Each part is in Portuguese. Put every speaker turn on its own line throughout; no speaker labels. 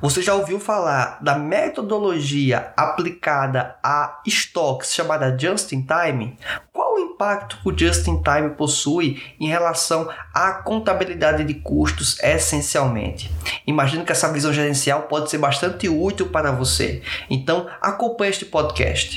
Você já ouviu falar da metodologia aplicada a estoques chamada Just in Time? Qual o impacto que o Just in Time possui em relação à contabilidade de custos essencialmente? Imagino que essa visão gerencial pode ser bastante útil para você. Então, acompanhe este podcast.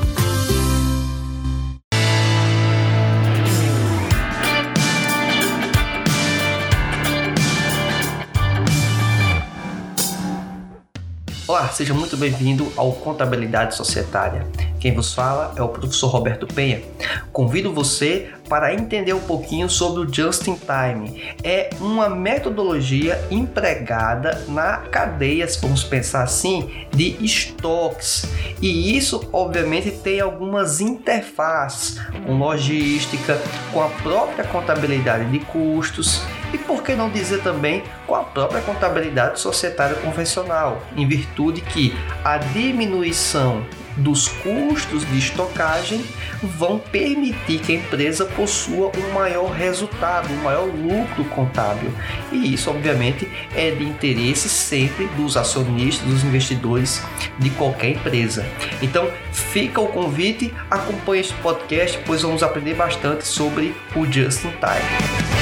Seja muito bem-vindo ao Contabilidade Societária. Quem vos fala é o professor Roberto Penha. Convido você para entender um pouquinho sobre o Just in Time. É uma metodologia empregada na cadeia, se vamos pensar assim, de estoques. E isso, obviamente, tem algumas interfaces com logística, com a própria contabilidade de custos que não dizer também com a própria contabilidade societária convencional, em virtude que a diminuição dos custos de estocagem vão permitir que a empresa possua um maior resultado, um maior lucro contábil. E isso, obviamente, é de interesse sempre dos acionistas, dos investidores de qualquer empresa. Então, fica o convite, acompanhe este podcast, pois vamos aprender bastante sobre o Just in Time.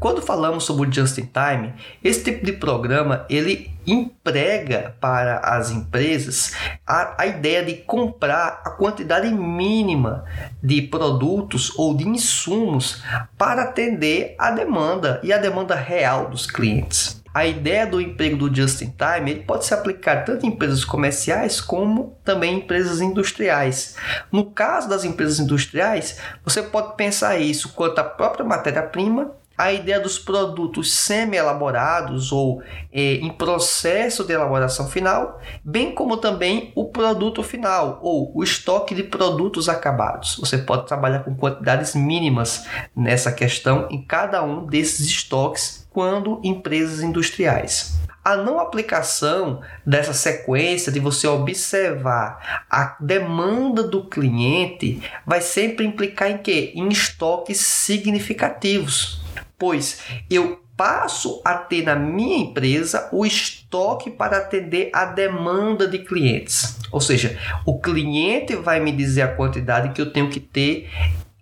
Quando falamos sobre o Just in Time, esse tipo de programa ele emprega para as empresas a, a ideia de comprar a quantidade mínima de produtos ou de insumos para atender a demanda e a demanda real dos clientes. A ideia do emprego do just in time ele pode se aplicar tanto em empresas comerciais como também em empresas industriais. No caso das empresas industriais, você pode pensar isso quanto à própria matéria-prima a ideia dos produtos semi-elaborados ou é, em processo de elaboração final, bem como também o produto final ou o estoque de produtos acabados. Você pode trabalhar com quantidades mínimas nessa questão em cada um desses estoques quando empresas industriais. A não aplicação dessa sequência de você observar a demanda do cliente vai sempre implicar em quê? Em estoques significativos pois eu passo a ter na minha empresa o estoque para atender a demanda de clientes. Ou seja, o cliente vai me dizer a quantidade que eu tenho que ter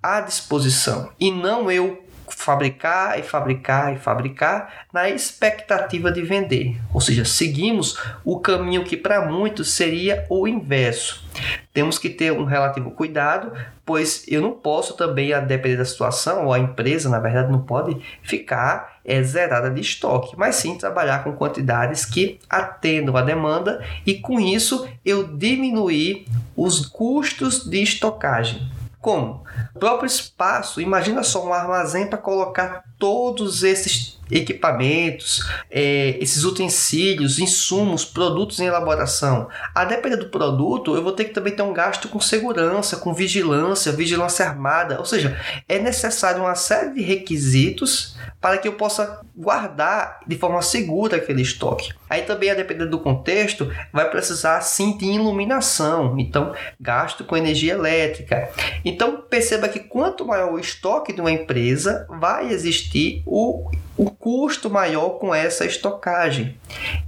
à disposição e não eu fabricar e fabricar e fabricar na expectativa de vender. Ou seja, seguimos o caminho que para muitos seria o inverso. Temos que ter um relativo cuidado, pois eu não posso também, a depender da situação, ou a empresa, na verdade, não pode ficar é, zerada de estoque, mas sim trabalhar com quantidades que atendam a demanda e com isso eu diminuir os custos de estocagem. Como? O próprio espaço, imagina só um armazém para colocar todos esses equipamentos, é, esses utensílios, insumos, produtos em elaboração. A depender do produto, eu vou ter que também ter um gasto com segurança, com vigilância, vigilância armada. Ou seja, é necessário uma série de requisitos para que eu possa guardar de forma segura aquele estoque. Aí também, a depender do contexto, vai precisar sim de iluminação, então gasto com energia elétrica. Então perceba que quanto maior o estoque de uma empresa, vai existir o o custo maior com essa estocagem.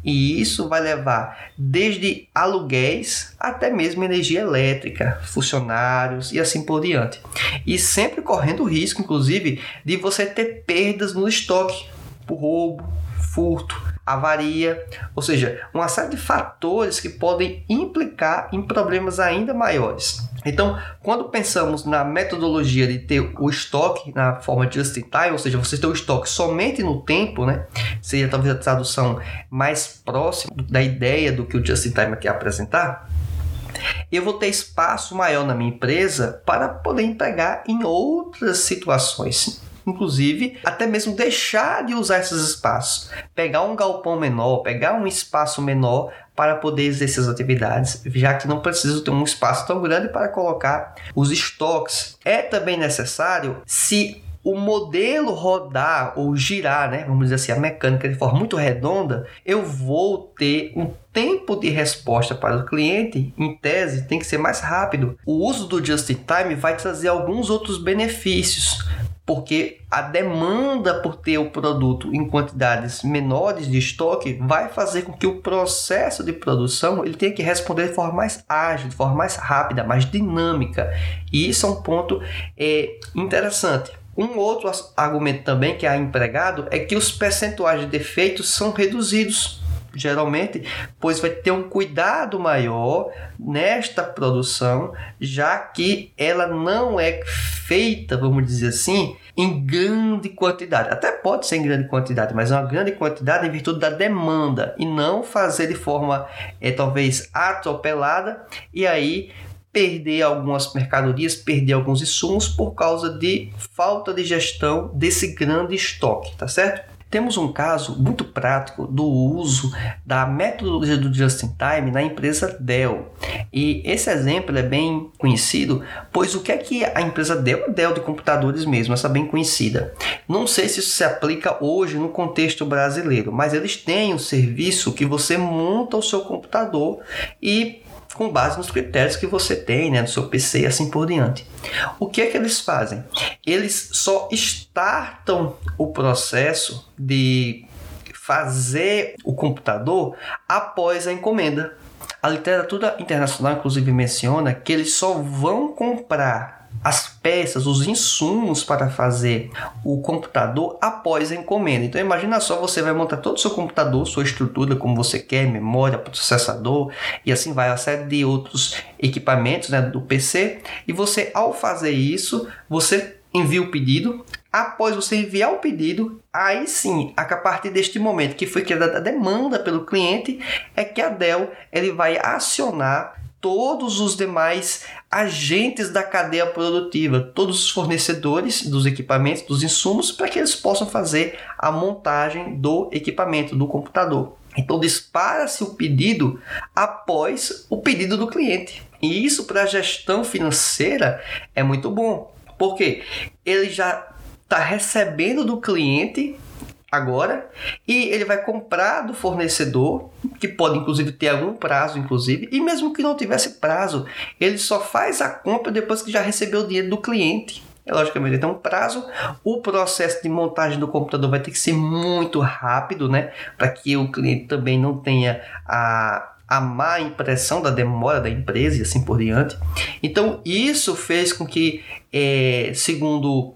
E isso vai levar desde aluguéis até mesmo energia elétrica, funcionários e assim por diante. E sempre correndo o risco, inclusive, de você ter perdas no estoque por roubo, furto, avaria, ou seja, uma série de fatores que podem implicar em problemas ainda maiores. Então, quando pensamos na metodologia de ter o estoque na forma de just in time, ou seja, você ter o estoque somente no tempo, né? Seria talvez a tradução mais próxima da ideia do que o just in time quer apresentar eu vou ter espaço maior na minha empresa para poder empregar em outras situações inclusive até mesmo deixar de usar esses espaços, pegar um galpão menor, pegar um espaço menor para poder exercer as atividades, já que não preciso ter um espaço tão grande para colocar os estoques. É também necessário se o modelo rodar ou girar, né, vamos dizer assim, a mecânica de forma muito redonda, eu vou ter um tempo de resposta para o cliente, em tese, tem que ser mais rápido. O uso do just in time vai trazer alguns outros benefícios, porque a demanda por ter o produto em quantidades menores de estoque vai fazer com que o processo de produção ele tenha que responder de forma mais ágil, de forma mais rápida, mais dinâmica. E isso é um ponto é, interessante. Um outro argumento também que é empregado é que os percentuais de defeitos são reduzidos geralmente, pois vai ter um cuidado maior nesta produção, já que ela não é feita, vamos dizer assim, em grande quantidade. Até pode ser em grande quantidade, mas é uma grande quantidade em virtude da demanda e não fazer de forma é, talvez atropelada e aí perder algumas mercadorias, perder alguns insumos por causa de falta de gestão desse grande estoque, tá certo? Temos um caso muito prático do uso da metodologia do just-in-time na empresa Dell. E esse exemplo é bem conhecido, pois o que é que a empresa Dell, a Dell de computadores mesmo, essa bem conhecida. Não sei se isso se aplica hoje no contexto brasileiro, mas eles têm um serviço que você monta o seu computador e com base nos critérios que você tem né, no seu PC e assim por diante. O que é que eles fazem? Eles só startam o processo de fazer o computador após a encomenda. A literatura internacional, inclusive, menciona que eles só vão comprar as peças, os insumos para fazer o computador após a encomenda. Então imagina só, você vai montar todo o seu computador, sua estrutura como você quer, memória, processador e assim vai, a série de outros equipamentos né, do PC. E você, ao fazer isso, você envia o pedido. Após você enviar o pedido, aí sim, a partir deste momento que foi criada a demanda pelo cliente, é que a Dell ele vai acionar todos os demais agentes da cadeia produtiva, todos os fornecedores dos equipamentos, dos insumos, para que eles possam fazer a montagem do equipamento, do computador. Então dispara-se o pedido após o pedido do cliente. E isso para a gestão financeira é muito bom, porque ele já está recebendo do cliente agora e ele vai comprar do fornecedor, que pode inclusive ter algum prazo, inclusive, e mesmo que não tivesse prazo, ele só faz a compra depois que já recebeu o dinheiro do cliente. É logicamente então um prazo. O processo de montagem do computador vai ter que ser muito rápido, né, para que o cliente também não tenha a a má impressão da demora da empresa e assim por diante. Então, isso fez com que, é, segundo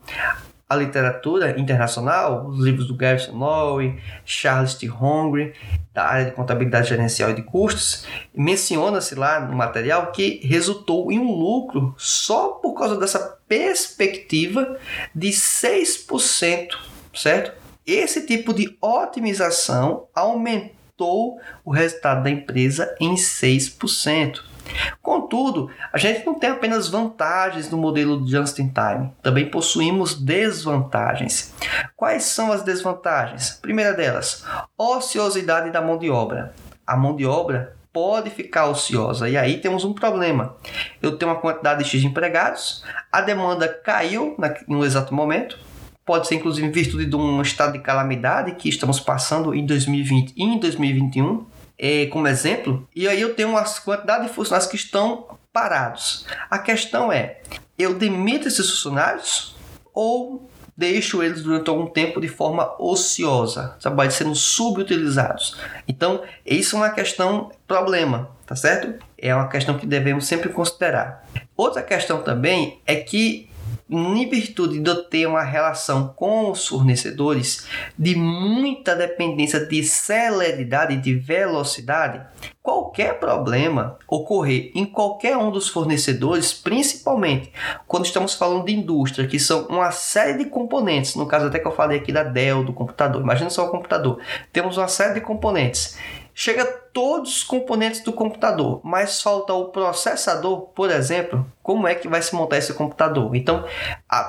a literatura internacional, os livros do Garrison Lowy, Charles T. Hungry, da área de contabilidade gerencial e de custos, menciona-se lá no material que resultou em um lucro só por causa dessa perspectiva de 6%, certo? Esse tipo de otimização aumentou o resultado da empresa em 6%. Contudo, a gente não tem apenas vantagens no modelo Just in Time, também possuímos desvantagens. Quais são as desvantagens? Primeira delas, ociosidade da mão de obra. A mão de obra pode ficar ociosa e aí temos um problema. Eu tenho uma quantidade de X de empregados, a demanda caiu no exato momento, pode ser inclusive em virtude de um estado de calamidade que estamos passando em 2020 e em 2021 é, como exemplo, e aí eu tenho uma quantidade de funcionários que estão parados. A questão é, eu demito esses funcionários ou deixo eles durante algum tempo de forma ociosa, sabe, sendo subutilizados. Então, isso é uma questão problema, tá certo? É uma questão que devemos sempre considerar. Outra questão também é que em virtude de ter uma relação com os fornecedores de muita dependência de celeridade de velocidade, qualquer problema ocorrer em qualquer um dos fornecedores, principalmente quando estamos falando de indústria, que são uma série de componentes, no caso até que eu falei aqui da Dell, do computador, imagina só o computador, temos uma série de componentes chega todos os componentes do computador, mas falta o processador, por exemplo, como é que vai se montar esse computador? Então,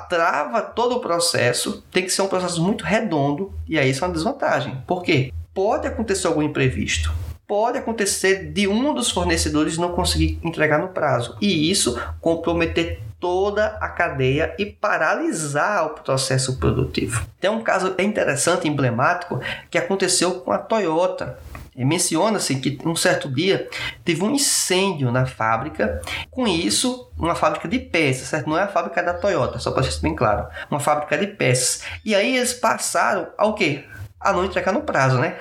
trava todo o processo, tem que ser um processo muito redondo, e aí isso é uma desvantagem. Por quê? Pode acontecer algum imprevisto pode acontecer de um dos fornecedores não conseguir entregar no prazo e isso comprometer toda a cadeia e paralisar o processo produtivo. Tem um caso interessante, emblemático, que aconteceu com a Toyota. Menciona-se que um certo dia teve um incêndio na fábrica, com isso, uma fábrica de peças, certo? Não é a fábrica da Toyota, só para ser bem claro, uma fábrica de peças. E aí eles passaram ao quê? a não entregar no prazo, né?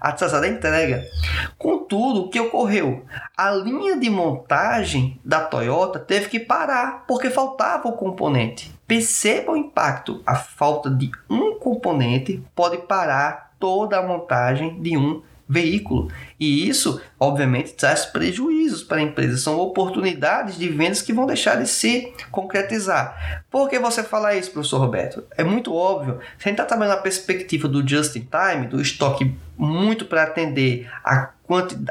Atrasada a entrega. Contudo, o que ocorreu? A linha de montagem da Toyota teve que parar porque faltava o componente. Perceba o impacto. A falta de um componente pode parar toda a montagem de um veículo. E isso, obviamente, traz prejuízos para a empresa. São oportunidades de vendas que vão deixar de se concretizar. Por que você fala isso, professor Roberto? É muito óbvio. Se a gente está trabalhando na perspectiva do just in time, do estoque muito para atender a,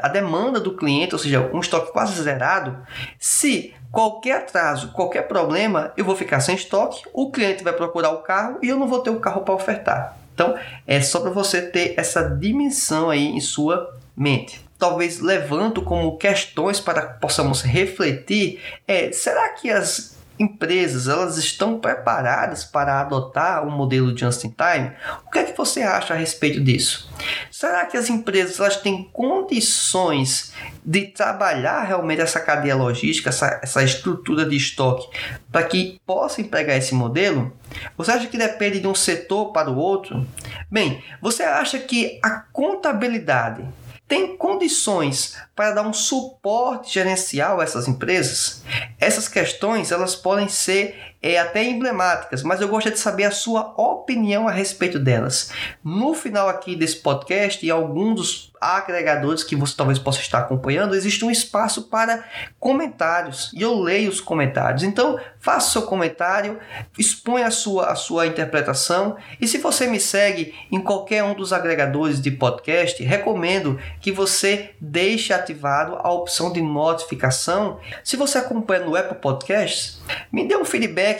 a demanda do cliente, ou seja, um estoque quase zerado, se qualquer atraso, qualquer problema, eu vou ficar sem estoque, o cliente vai procurar o carro e eu não vou ter o carro para ofertar. Então, é só para você ter essa dimensão aí em sua mente. Talvez levanto como questões para que possamos refletir é, será que as empresas elas estão preparadas para adotar o modelo just in time? O que é que você acha a respeito disso? Será que as empresas elas têm condições de trabalhar realmente essa cadeia logística, essa, essa estrutura de estoque, para que possa empregar esse modelo? Você acha que depende de um setor para o outro? Bem, você acha que a contabilidade tem condições para dar um suporte gerencial a essas empresas? Essas questões elas podem ser é, até emblemáticas, mas eu gostaria de saber a sua opinião a respeito delas. No final aqui desse podcast e alguns dos agregadores que você talvez possa estar acompanhando, existe um espaço para comentários e eu leio os comentários. Então, faça seu comentário, exponha a sua, a sua interpretação e se você me segue em qualquer um dos agregadores de podcast, recomendo que você deixe ativado a opção de notificação. Se você acompanha no Apple Podcasts, me dê um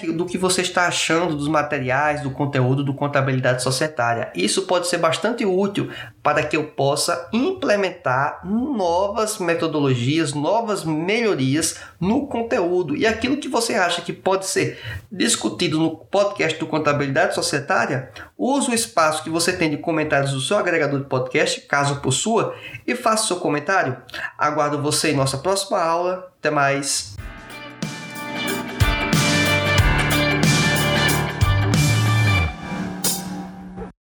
do que você está achando dos materiais, do conteúdo do Contabilidade Societária. Isso pode ser bastante útil para que eu possa implementar novas metodologias, novas melhorias no conteúdo. E aquilo que você acha que pode ser discutido no podcast do Contabilidade Societária, use o espaço que você tem de comentários do seu agregador de podcast, caso possua, e faça seu comentário. Aguardo você em nossa próxima aula. Até mais!